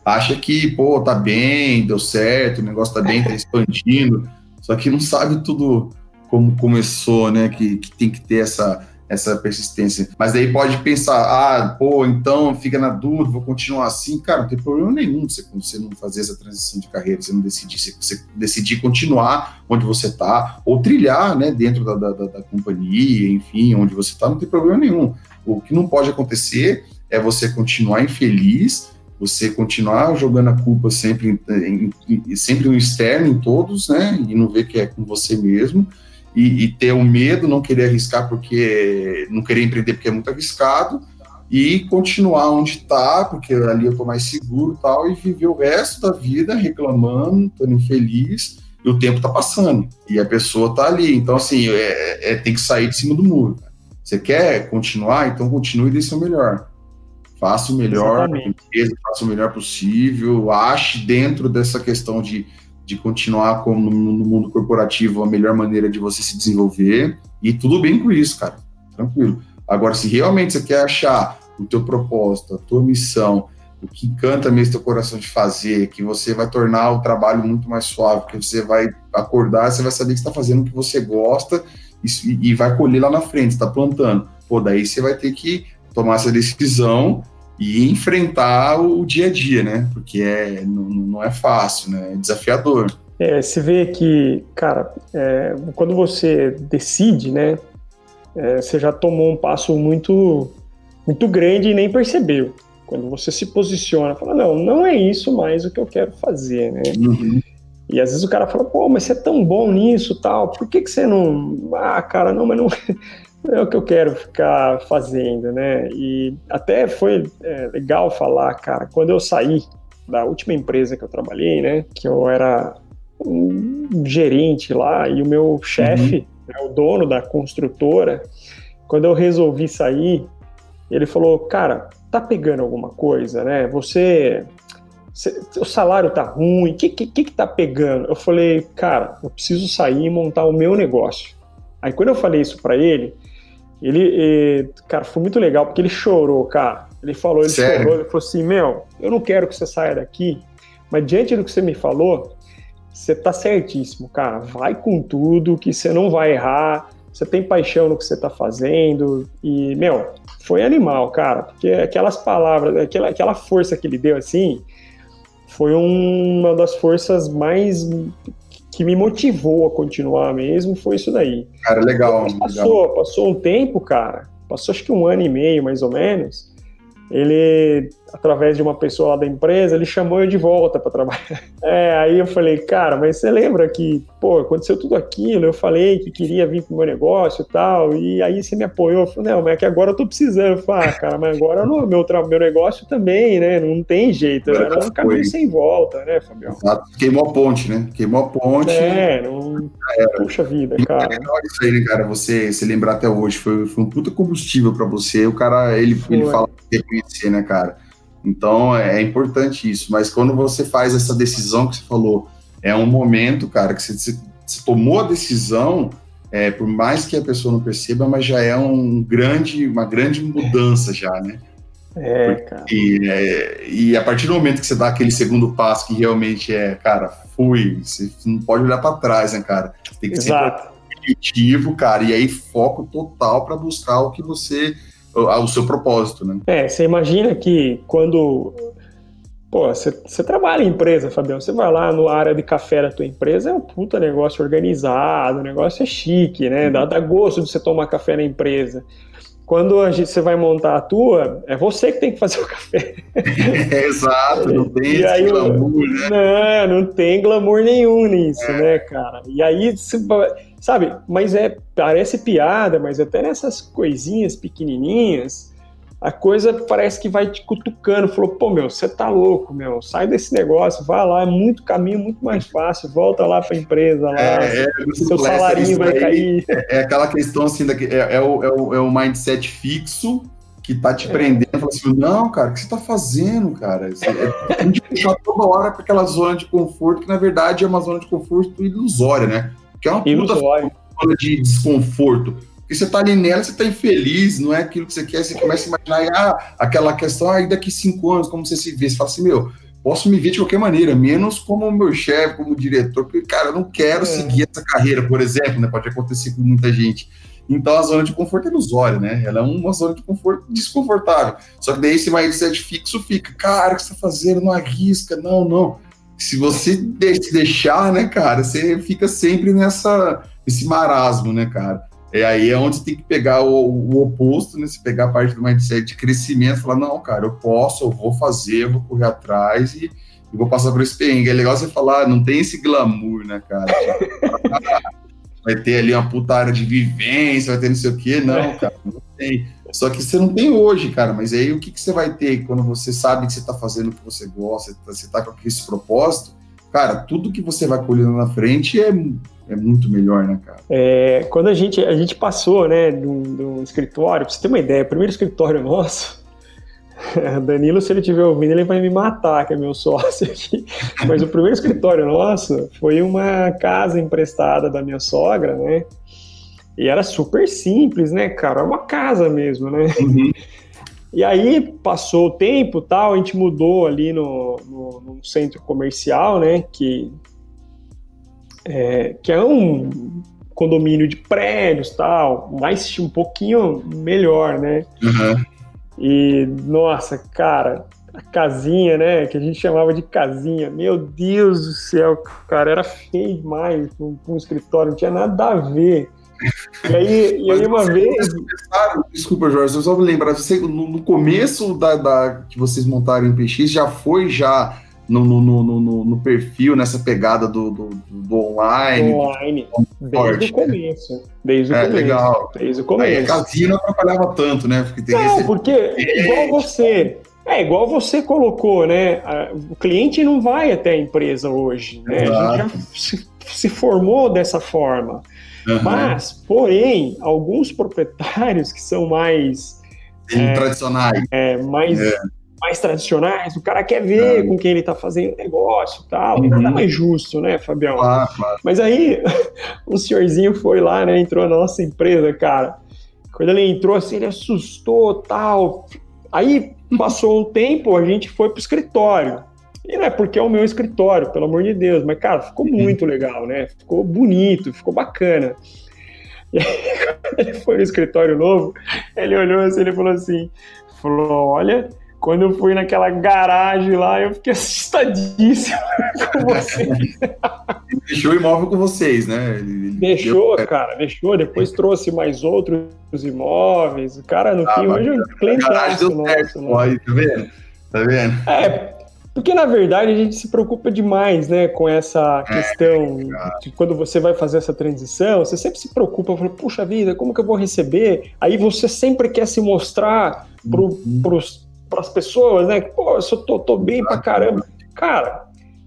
acha que, pô, tá bem, deu certo, o negócio tá bem, tá expandindo, só que não sabe tudo como começou, né? Que, que tem que ter essa, essa persistência. Mas daí pode pensar, ah, pô, então fica na dúvida, vou continuar assim. Cara, não tem problema nenhum você, você não fazer essa transição de carreira, você não decidir, você decidir continuar onde você está, ou trilhar, né, dentro da, da, da, companhia, enfim, onde você está, não tem problema nenhum. O que não pode acontecer é você continuar infeliz você continuar jogando a culpa sempre, em, em, sempre no externo, em todos, né? E não ver que é com você mesmo. E, e, ter o medo, não querer arriscar porque não querer empreender porque é muito arriscado e continuar onde está, porque ali eu estou mais seguro tal, e viver o resto da vida reclamando, estando infeliz, e o tempo está passando, e a pessoa está ali. Então, assim, é, é, tem que sair de cima do muro. Você quer continuar? Então continue e dê seu melhor. Faça o melhor, empresa, faça o melhor possível, ache dentro dessa questão de, de continuar como no, mundo corporativo a melhor maneira de você se desenvolver e tudo bem com isso, cara, tranquilo. Agora, se realmente você quer achar o teu propósito, a tua missão, o que encanta mesmo teu coração de fazer, que você vai tornar o trabalho muito mais suave, que você vai acordar, você vai saber que está fazendo o que você gosta e, e vai colher lá na frente, está plantando. Pô, daí você vai ter que tomar essa decisão e enfrentar o dia a dia, né? Porque é, não, não é fácil, né? É desafiador. É, se vê que, cara, é, quando você decide, né? É, você já tomou um passo muito, muito grande e nem percebeu. Quando você se posiciona, fala, não, não é isso mais o que eu quero fazer, né? Uhum. E às vezes o cara fala, pô, mas você é tão bom nisso tal, por que, que você não. Ah, cara, não, mas não, é o que eu quero ficar fazendo, né? E até foi é, legal falar, cara, quando eu saí da última empresa que eu trabalhei, né? Que eu era um gerente lá e o meu chefe, uhum. né, o dono da construtora, quando eu resolvi sair, ele falou, cara, tá pegando alguma coisa, né? Você o salário tá ruim, o que, que, que tá pegando? Eu falei, cara, eu preciso sair e montar o meu negócio. Aí quando eu falei isso para ele, ele, cara, foi muito legal, porque ele chorou, cara. Ele falou, ele Sério? chorou, ele falou assim, meu, eu não quero que você saia daqui, mas diante do que você me falou, você tá certíssimo, cara. Vai com tudo, que você não vai errar, você tem paixão no que você tá fazendo, e, meu, foi animal, cara, porque aquelas palavras, aquela, aquela força que ele deu, assim, foi uma das forças mais que me motivou a continuar mesmo foi isso daí. Cara, legal. Passou, legal. passou um tempo, cara. Passou acho que um ano e meio, mais ou menos ele, através de uma pessoa lá da empresa, ele chamou eu de volta para trabalhar. É, aí eu falei, cara, mas você lembra que, pô, aconteceu tudo aquilo, eu falei que queria vir pro meu negócio e tal, e aí você me apoiou. Eu falei, não, mas é que agora eu tô precisando. Eu falei, ah, cara, mas agora no meu, meu negócio também, né? Não tem jeito, era um caminho sem volta, né, Fabião? Exato. Queimou a ponte, né? Queimou a ponte. É, não... Puxa vida, cara. É isso aí, né, cara? Você se lembrar até hoje, foi, foi um puta combustível para você. O cara, ele, ele fala reconhecer, né, cara? Então é importante isso. Mas quando você faz essa decisão que você falou, é um momento, cara, que você, você tomou a decisão, é, por mais que a pessoa não perceba, mas já é um grande, uma grande mudança já, né? É, cara. E, é, e a partir do momento que você dá aquele segundo passo que realmente é, cara, fui, você não pode olhar para trás, né, cara? Tem que Exato. ser objetivo, cara, e aí foco total para buscar o que você ao seu propósito, né? É, você imagina que quando Pô, você trabalha em empresa, Fabião. Você vai lá na área de café da tua empresa, é um puta negócio organizado, o negócio é chique, né? Dá, dá gosto de você tomar café na empresa. Quando a gente, você vai montar a tua, é você que tem que fazer o café. É, exato, não tem aí, glamour, né? Não, não tem glamour nenhum nisso, é. né, cara? E aí, sabe, mas é, parece piada, mas até nessas coisinhas pequenininhas, a coisa parece que vai te cutucando. Falou, pô, meu, você tá louco, meu, sai desse negócio, vai lá, é muito caminho, muito mais fácil, volta lá para a empresa, lá, é, é, seu salarinho vai cair. É, é, aquela questão assim, é, é, o, é, o, é o mindset fixo que tá te é. prendendo, fala assim, não, cara, o que você tá fazendo, cara? Você, é, tem que puxar toda hora para aquela zona de conforto, que na verdade é uma zona de conforto ilusória, né? Que é uma puta zona de desconforto. Porque você tá ali nela, você tá infeliz, não é aquilo que você quer, você começa a imaginar, ah, aquela questão, aí daqui cinco anos, como você se vê? Você fala assim, meu, posso me ver de qualquer maneira, menos como meu chefe, como diretor, porque, cara, eu não quero é. seguir essa carreira, por exemplo, né? Pode acontecer com muita gente. Então a zona de conforto é ilusória, né? Ela é uma zona de conforto desconfortável. Só que daí esse mindset fixo fica, cara, o que você tá fazendo? Não arrisca, não, não. Se você deixar, né, cara, você fica sempre nessa, esse marasmo, né, cara? É aí é onde tem que pegar o, o oposto, né? Se pegar a parte do mindset de crescimento, falar, não, cara, eu posso, eu vou fazer, eu vou correr atrás e, e vou passar por esse perrengue. É legal você falar, não tem esse glamour, né, cara? vai ter ali uma puta área de vivência, vai ter não sei o quê. Não, é. cara, não tem. Só que você não tem hoje, cara. Mas aí o que, que você vai ter quando você sabe que você está fazendo o que você gosta, você está com esse propósito? Cara, tudo que você vai colhendo na frente é, é muito melhor, né, cara? É, quando a gente, a gente passou, né, do, do escritório, pra você ter uma ideia, o primeiro escritório nosso Danilo, se ele estiver ouvindo, ele vai me matar, que é meu sócio aqui. Mas o primeiro escritório nosso foi uma casa emprestada da minha sogra, né? E era super simples, né, cara? Era uma casa mesmo, né? Uhum. E aí passou o tempo tal, a gente mudou ali no, no, no centro comercial, né? Que é, que é um condomínio de prédios tal, mas um pouquinho melhor, né? Uhum. E, nossa, cara, a casinha, né? Que a gente chamava de casinha. Meu Deus do céu, cara, era feio demais com um, escritório, não tinha nada a ver. E aí, e aí uma vez. Desculpa, Jorge, eu só me lembrar, você, no, no começo da, da, que vocês montaram em PX, já foi já no, no, no, no, perfil, nessa pegada do, do, do online. Online, desde o começo. Desde o é, começo. Legal. Desde o começo. Aí a casinha não atrapalhava tanto, né? Porque tem não, esse... porque igual você. É, igual você colocou, né? O cliente não vai até a empresa hoje, né? Exato. A gente já se, se formou dessa forma. Uhum. Mas, porém, alguns proprietários que são mais. É, tradicionais. É, mais. É mais tradicionais, o cara quer ver com quem ele está fazendo negócio e tal, uhum. nada mais justo, né, Fabião? Claro, claro. Mas aí, o senhorzinho foi lá, né, entrou na nossa empresa, cara, quando ele entrou assim, ele assustou tal, aí passou um tempo, a gente foi pro escritório, e não é porque é o meu escritório, pelo amor de Deus, mas, cara, ficou uhum. muito legal, né, ficou bonito, ficou bacana. E aí, quando ele foi no escritório novo, ele olhou assim, ele falou assim, falou, olha, quando eu fui naquela garagem lá, eu fiquei assustadíssimo com vocês. Deixou o imóvel com vocês, né? Ele deixou, deu... cara, deixou. Depois trouxe mais outros imóveis. O cara, no ah, fim, hoje é um clientaço nosso. Né? Aí, tá vendo? Tá vendo? É, porque na verdade a gente se preocupa demais, né, com essa é, questão é, de quando você vai fazer essa transição, você sempre se preocupa, fala, puxa vida, como que eu vou receber? Aí você sempre quer se mostrar para uhum. as pessoas, né? Pô, eu só tô, tô bem pra caramba. Cara,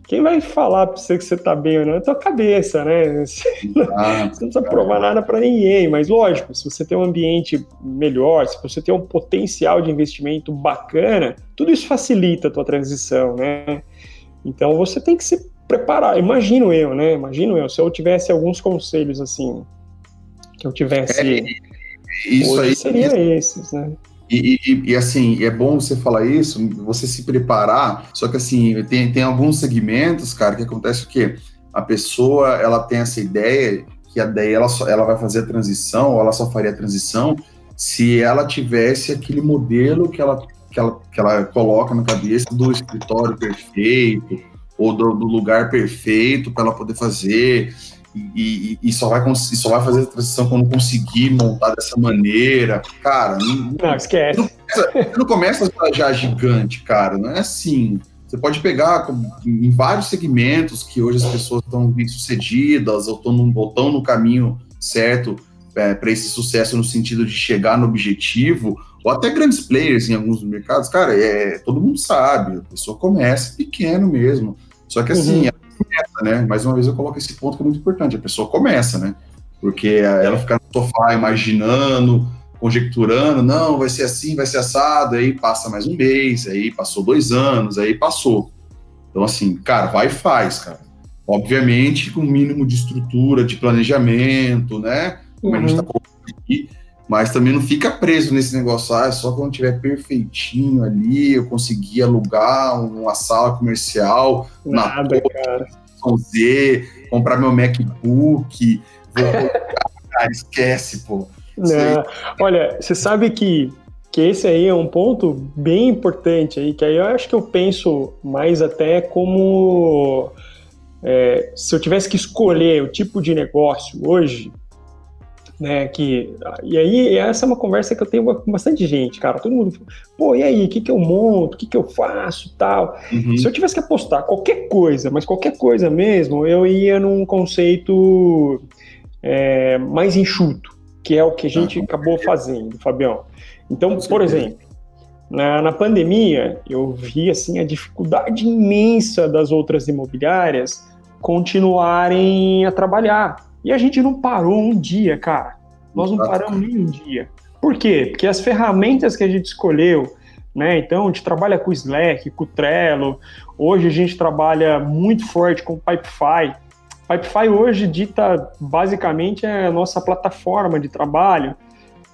quem vai falar para você que você tá bem ou não é a tua cabeça, né? Você, não, você não precisa provar nada para ninguém, mas lógico, se você tem um ambiente melhor, se você tem um potencial de investimento bacana, tudo isso facilita a tua transição, né? Então você tem que se preparar. Imagino eu, né? Imagino eu, se eu tivesse alguns conselhos assim, que eu tivesse. É, isso aí seria esses, né? E, e, e, assim, é bom você falar isso, você se preparar, só que assim, tem, tem alguns segmentos, cara, que acontece o quê? A pessoa, ela tem essa ideia, que a daí ela, só, ela vai fazer a transição, ou ela só faria a transição, se ela tivesse aquele modelo que ela, que ela, que ela coloca na cabeça do escritório perfeito, ou do, do lugar perfeito para ela poder fazer e, e, só vai, e só vai fazer a transição quando conseguir montar dessa maneira. Cara, não, não esquece. Você não começa a viajar gigante, cara. Não é assim. Você pode pegar em vários segmentos que hoje as pessoas estão bem sucedidas ou estão no, no caminho certo é, para esse sucesso no sentido de chegar no objetivo, ou até grandes players em alguns mercados, cara, é, todo mundo sabe, a pessoa começa pequeno mesmo. Só que assim, uhum. Começa, né? Mais uma vez eu coloco esse ponto que é muito importante, a pessoa começa, né? Porque ela fica no sofá imaginando, conjecturando, não, vai ser assim, vai ser assado, aí passa mais um mês, aí passou dois anos, aí passou. Então, assim, cara, vai e faz, cara. Obviamente, com o mínimo de estrutura, de planejamento, né? Como uhum. a gente tá uhum. aqui, mas também não fica preso nesse negócio, ah, só quando tiver perfeitinho ali, eu conseguir alugar uma sala comercial Nada, na cara. Z, comprar meu MacBook, vou... cara, esquece, pô. Não. Olha, você sabe que, que esse aí é um ponto bem importante aí, que aí eu acho que eu penso mais até como é, se eu tivesse que escolher o tipo de negócio hoje, né, que, e aí essa é uma conversa que eu tenho com bastante gente, cara, todo mundo, pô, e aí, o que que eu monto, o que que eu faço, tal, uhum. se eu tivesse que apostar qualquer coisa, mas qualquer coisa mesmo, eu ia num conceito é, mais enxuto, que é o que a gente acabou fazendo, Fabião. Então, por exemplo, na, na pandemia, eu vi assim a dificuldade imensa das outras imobiliárias continuarem a trabalhar. E a gente não parou um dia, cara. Nós não paramos nem um dia. Por quê? Porque as ferramentas que a gente escolheu, né? Então, a gente trabalha com o Slack, com o Trello. Hoje a gente trabalha muito forte com o Pipefy. Pipefy hoje dita basicamente é a nossa plataforma de trabalho.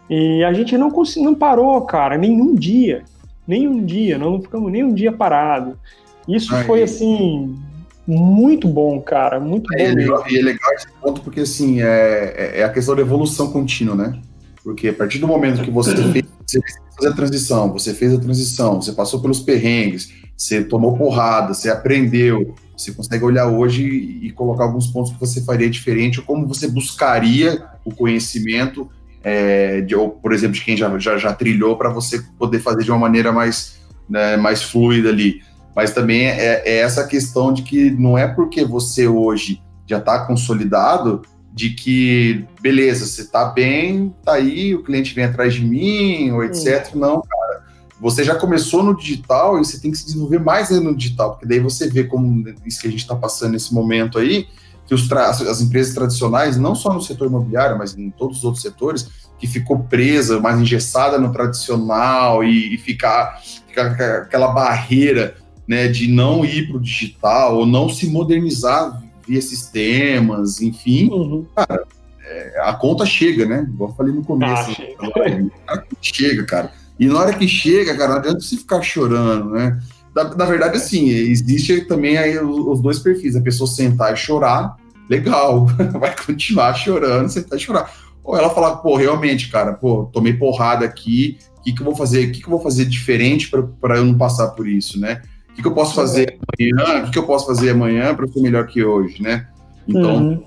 E a gente não, não parou, cara, nenhum dia. Nenhum dia, nós não ficamos nem um dia parado. Isso foi assim muito bom, cara, muito é, bom. Legal, e é legal esse ponto porque, assim, é, é, é a questão da evolução contínua, né? Porque a partir do momento que você fez, você fez a transição, você fez a transição, você passou pelos perrengues, você tomou porrada, você aprendeu, você consegue olhar hoje e colocar alguns pontos que você faria diferente, ou como você buscaria o conhecimento, é, de, ou, por exemplo, de quem já, já, já trilhou, para você poder fazer de uma maneira mais, né, mais fluida ali. Mas também é, é essa questão de que não é porque você hoje já está consolidado de que, beleza, você está bem, tá aí, o cliente vem atrás de mim, ou etc. Hum. Não, cara. Você já começou no digital e você tem que se desenvolver mais no digital, porque daí você vê como isso que a gente está passando nesse momento aí, que os as empresas tradicionais, não só no setor imobiliário, mas em todos os outros setores, que ficou presa, mais engessada no tradicional e, e ficar, ficar aquela barreira né, de não ir para o digital ou não se modernizar via sistemas, enfim, uhum. cara, é, a conta chega, né? Igual eu falei no começo. Ah, chega. chega, cara. E na hora que chega, cara, não adianta você ficar chorando, né? Na, na verdade, assim, existe também aí os dois perfis. A pessoa sentar e chorar, legal, vai continuar chorando, sentar e chorar. Ou ela falar, pô, realmente, cara, pô, tomei porrada aqui, o que, que eu vou fazer? O que, que eu vou fazer diferente para eu não passar por isso, né? O que, que eu posso fazer amanhã? O que, que eu posso fazer amanhã para ser melhor que hoje, né? Então, uhum.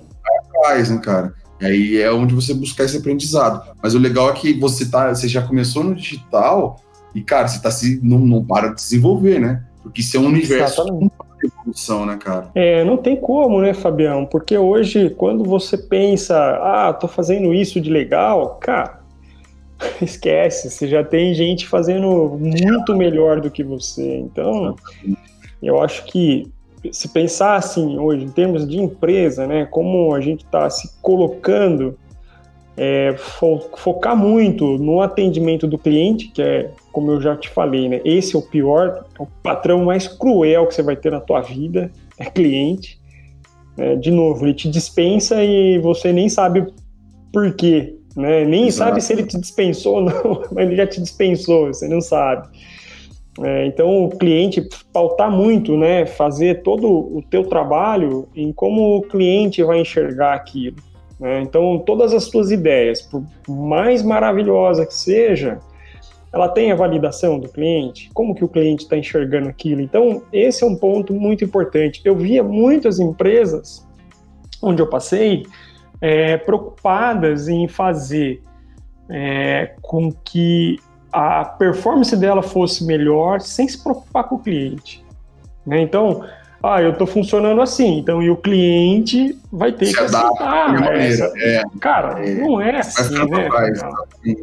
atrás, né, cara? E aí é onde você buscar esse aprendizado. Mas o legal é que você tá, você já começou no digital e, cara, você tá se, não, não para de desenvolver, né? Porque isso é um universo de evolução, né, cara? É, não tem como, né, Fabião? Porque hoje, quando você pensa, ah, tô fazendo isso de legal, cara, esquece, você já tem gente fazendo muito melhor do que você. Então, eu acho que se pensar assim hoje, em termos de empresa, né, como a gente está se colocando, é, fo focar muito no atendimento do cliente, que é, como eu já te falei, né, esse é o pior, é o patrão mais cruel que você vai ter na tua vida, é cliente. É, de novo, ele te dispensa e você nem sabe por quê né? Nem Exato. sabe se ele te dispensou ou não, mas ele já te dispensou, você não sabe. É, então, o cliente pautar muito, né? Fazer todo o teu trabalho em como o cliente vai enxergar aquilo. Né? Então, todas as tuas ideias, por mais maravilhosa que seja, ela tem a validação do cliente, como que o cliente está enxergando aquilo. Então, esse é um ponto muito importante. Eu via muitas empresas onde eu passei é, preocupadas em fazer é, com que a performance dela fosse melhor sem se preocupar com o cliente. Né? Então, ah, eu tô funcionando assim, então e o cliente vai ter Se que aceitar. Essa... É, cara, é, não é assim, né?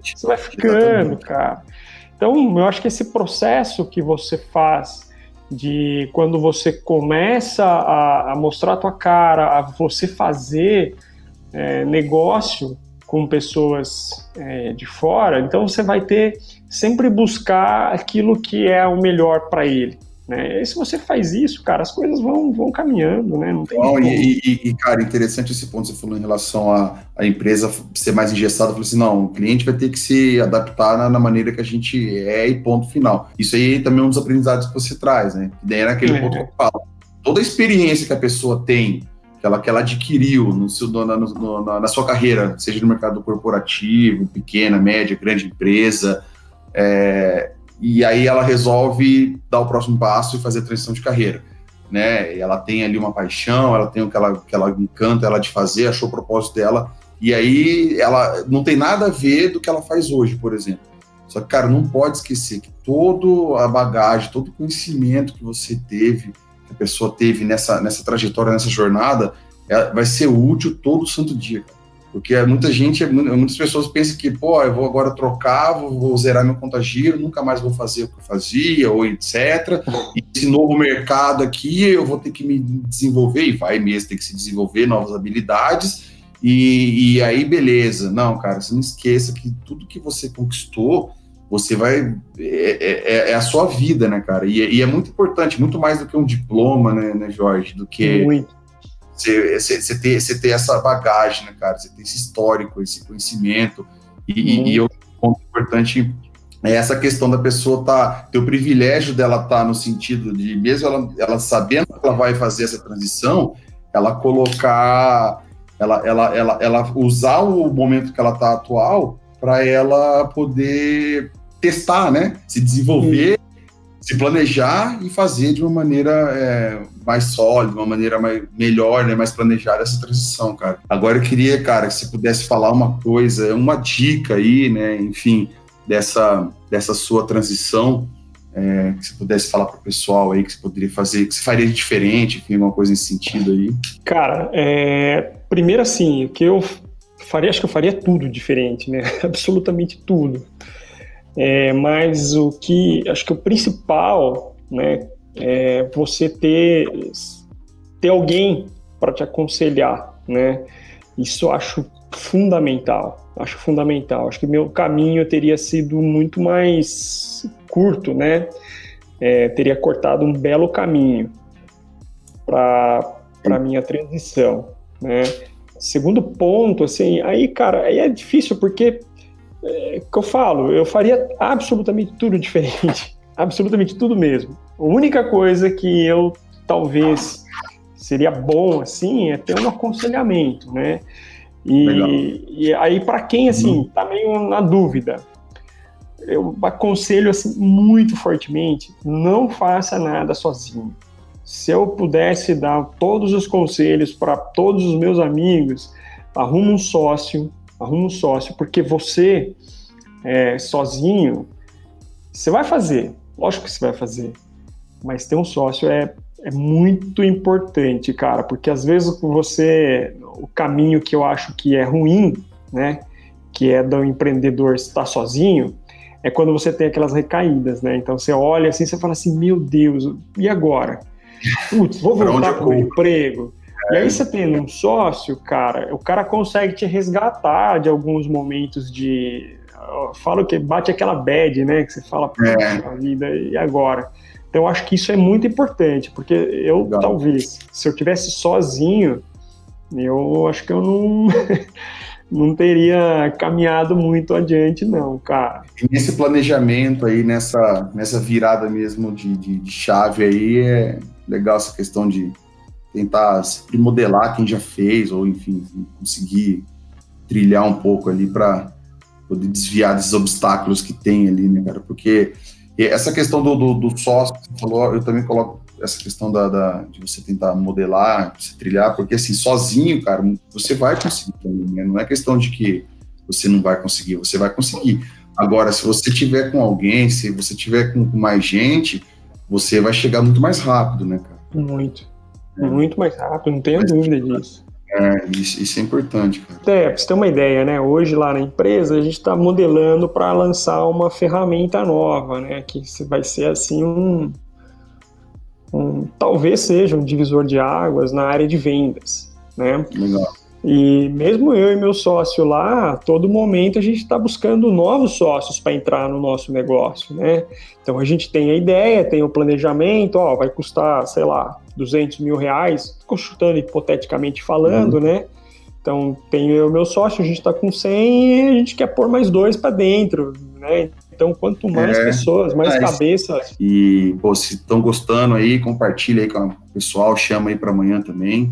Você vai ficando, exatamente. cara. Então, eu acho que esse processo que você faz de quando você começa a, a mostrar a tua cara, a você fazer é, negócio com pessoas é, de fora, então você vai ter sempre buscar aquilo que é o melhor para ele. Né? E se você faz isso, cara, as coisas vão, vão caminhando, né? Não tem Bom, e, e, e, cara, interessante esse ponto que você falou em relação à, à empresa ser mais engessada. Falou assim: não, o cliente vai ter que se adaptar na, na, maneira que a gente é e ponto final. Isso aí também é um dos aprendizados que você traz, né? E daí era aquele é. ponto que eu falo. Toda a experiência que a pessoa tem, ela, que ela adquiriu no seu, na, no, na, na sua carreira, seja no mercado corporativo, pequena, média, grande empresa, é, e aí ela resolve dar o próximo passo e fazer a transição de carreira. Né? Ela tem ali uma paixão, ela tem o que ela, que ela encanta ela de fazer, achou o propósito dela, e aí ela não tem nada a ver do que ela faz hoje, por exemplo. Só que, cara, não pode esquecer que toda a bagagem, todo o conhecimento que você teve, a pessoa teve nessa, nessa trajetória, nessa jornada, é, vai ser útil todo santo dia. Porque muita gente, muitas pessoas pensam que, pô, eu vou agora trocar, vou, vou zerar meu conta giro, nunca mais vou fazer o que eu fazia, ou etc. E esse novo mercado aqui, eu vou ter que me desenvolver, e vai mesmo ter que se desenvolver novas habilidades, e, e aí, beleza. Não, cara, você não esqueça que tudo que você conquistou, você vai. É, é, é, a sua vida, né, cara? E, e, é muito importante, muito mais do que um diploma, né, né Jorge? Do que. Você, ter, ter essa bagagem, né, cara? Você ter esse histórico, esse conhecimento. E, uhum. e, outro ponto importante é essa questão da pessoa tá, ter o privilégio dela estar tá no sentido de, mesmo ela, ela sabendo que ela vai fazer essa transição, ela colocar, ela, ela, ela, ela usar o momento que ela está atual para ela poder testar, né? Se desenvolver se planejar e fazer de uma maneira é, mais sólida, de uma maneira mais, melhor, né, mais planejada essa transição, cara. Agora eu queria, cara, que você pudesse falar uma coisa, uma dica aí, né, enfim, dessa, dessa sua transição, é, que você pudesse falar para o pessoal aí, que você poderia fazer, que você faria diferente, enfim, alguma coisa nesse sentido aí. Cara, é, primeiro assim, o que eu faria, acho que eu faria tudo diferente, né, absolutamente tudo. É, mas o que acho que o principal, né, é você ter ter alguém para te aconselhar, né? Isso eu acho fundamental. Acho fundamental. Acho que meu caminho teria sido muito mais curto, né? É, teria cortado um belo caminho para para minha transição, né? Segundo ponto, assim, aí, cara, aí é difícil porque é, que eu falo, eu faria absolutamente tudo diferente. absolutamente tudo mesmo. A única coisa que eu talvez seria bom, assim, é ter um aconselhamento, né? E, e aí, para quem, assim, uhum. tá meio na dúvida, eu aconselho, assim, muito fortemente, não faça nada sozinho. Se eu pudesse dar todos os conselhos para todos os meus amigos, arruma um sócio, arruma um sócio, porque você, é, sozinho, você vai fazer, lógico que você vai fazer, mas ter um sócio é, é muito importante, cara, porque às vezes você, o caminho que eu acho que é ruim, né, que é do empreendedor estar sozinho, é quando você tem aquelas recaídas, né? Então você olha assim, você fala assim, meu Deus, e agora? Putz, vou voltar para o emprego. E aí você tem um sócio, cara, o cara consegue te resgatar de alguns momentos de. Falo que bate aquela bad, né? Que você fala, é. a vida, e agora? Então eu acho que isso é muito importante, porque eu Legal. talvez, se eu tivesse sozinho, eu acho que eu não. não teria caminhado muito adiante, não, cara. E nesse planejamento aí, nessa, nessa virada mesmo de, de, de chave aí, é legal essa questão de tentar sempre modelar quem já fez, ou enfim, conseguir trilhar um pouco ali para poder desviar desses obstáculos que tem ali, né, cara? Porque essa questão do, do, do sócio que você falou, eu também coloco essa questão da, da, de você tentar modelar, você trilhar, porque assim, sozinho, cara, você vai conseguir também, né? Não é questão de que você não vai conseguir, você vai conseguir. Agora, se você tiver com alguém, se você tiver com mais gente, você vai chegar muito mais rápido, né, cara? Muito. É. Muito mais rápido, não tenho dúvida disso. É, isso, isso, é importante, cara. É, pra você ter uma ideia, né? Hoje lá na empresa a gente está modelando para lançar uma ferramenta nova, né? Que vai ser assim um, um, talvez seja um divisor de águas na área de vendas, né? Legal. E mesmo eu e meu sócio lá, a todo momento a gente está buscando novos sócios para entrar no nosso negócio, né? Então a gente tem a ideia, tem o planejamento, ó, vai custar, sei lá, 200 mil reais, chutando hipoteticamente falando, uhum. né? Então tem eu e meu sócio, a gente está com 100 e a gente quer pôr mais dois para dentro, né? Então, quanto mais é, pessoas, mais é, cabeças. E, pô, se estão gostando aí, compartilha aí com o pessoal, chama aí para amanhã também.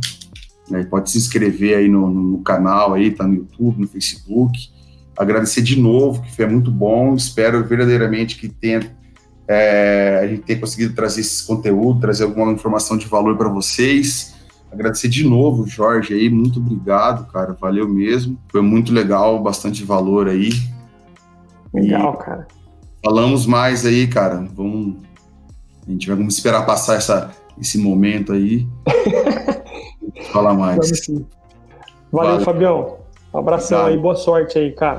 Né? Pode se inscrever aí no, no, canal, aí, tá no YouTube, no Facebook. Agradecer de novo, que foi muito bom. Espero verdadeiramente que tenha, é, a gente tenha conseguido trazer esse conteúdo, trazer alguma informação de valor para vocês. Agradecer de novo, Jorge, aí, muito obrigado, cara, valeu mesmo. Foi muito legal, bastante valor aí. Legal, e cara. Falamos mais aí, cara. Vamos, a gente vai vamos esperar passar essa, esse momento aí. falar mais. Valeu, Valeu, Fabião. Um abração aí, boa sorte aí, cara.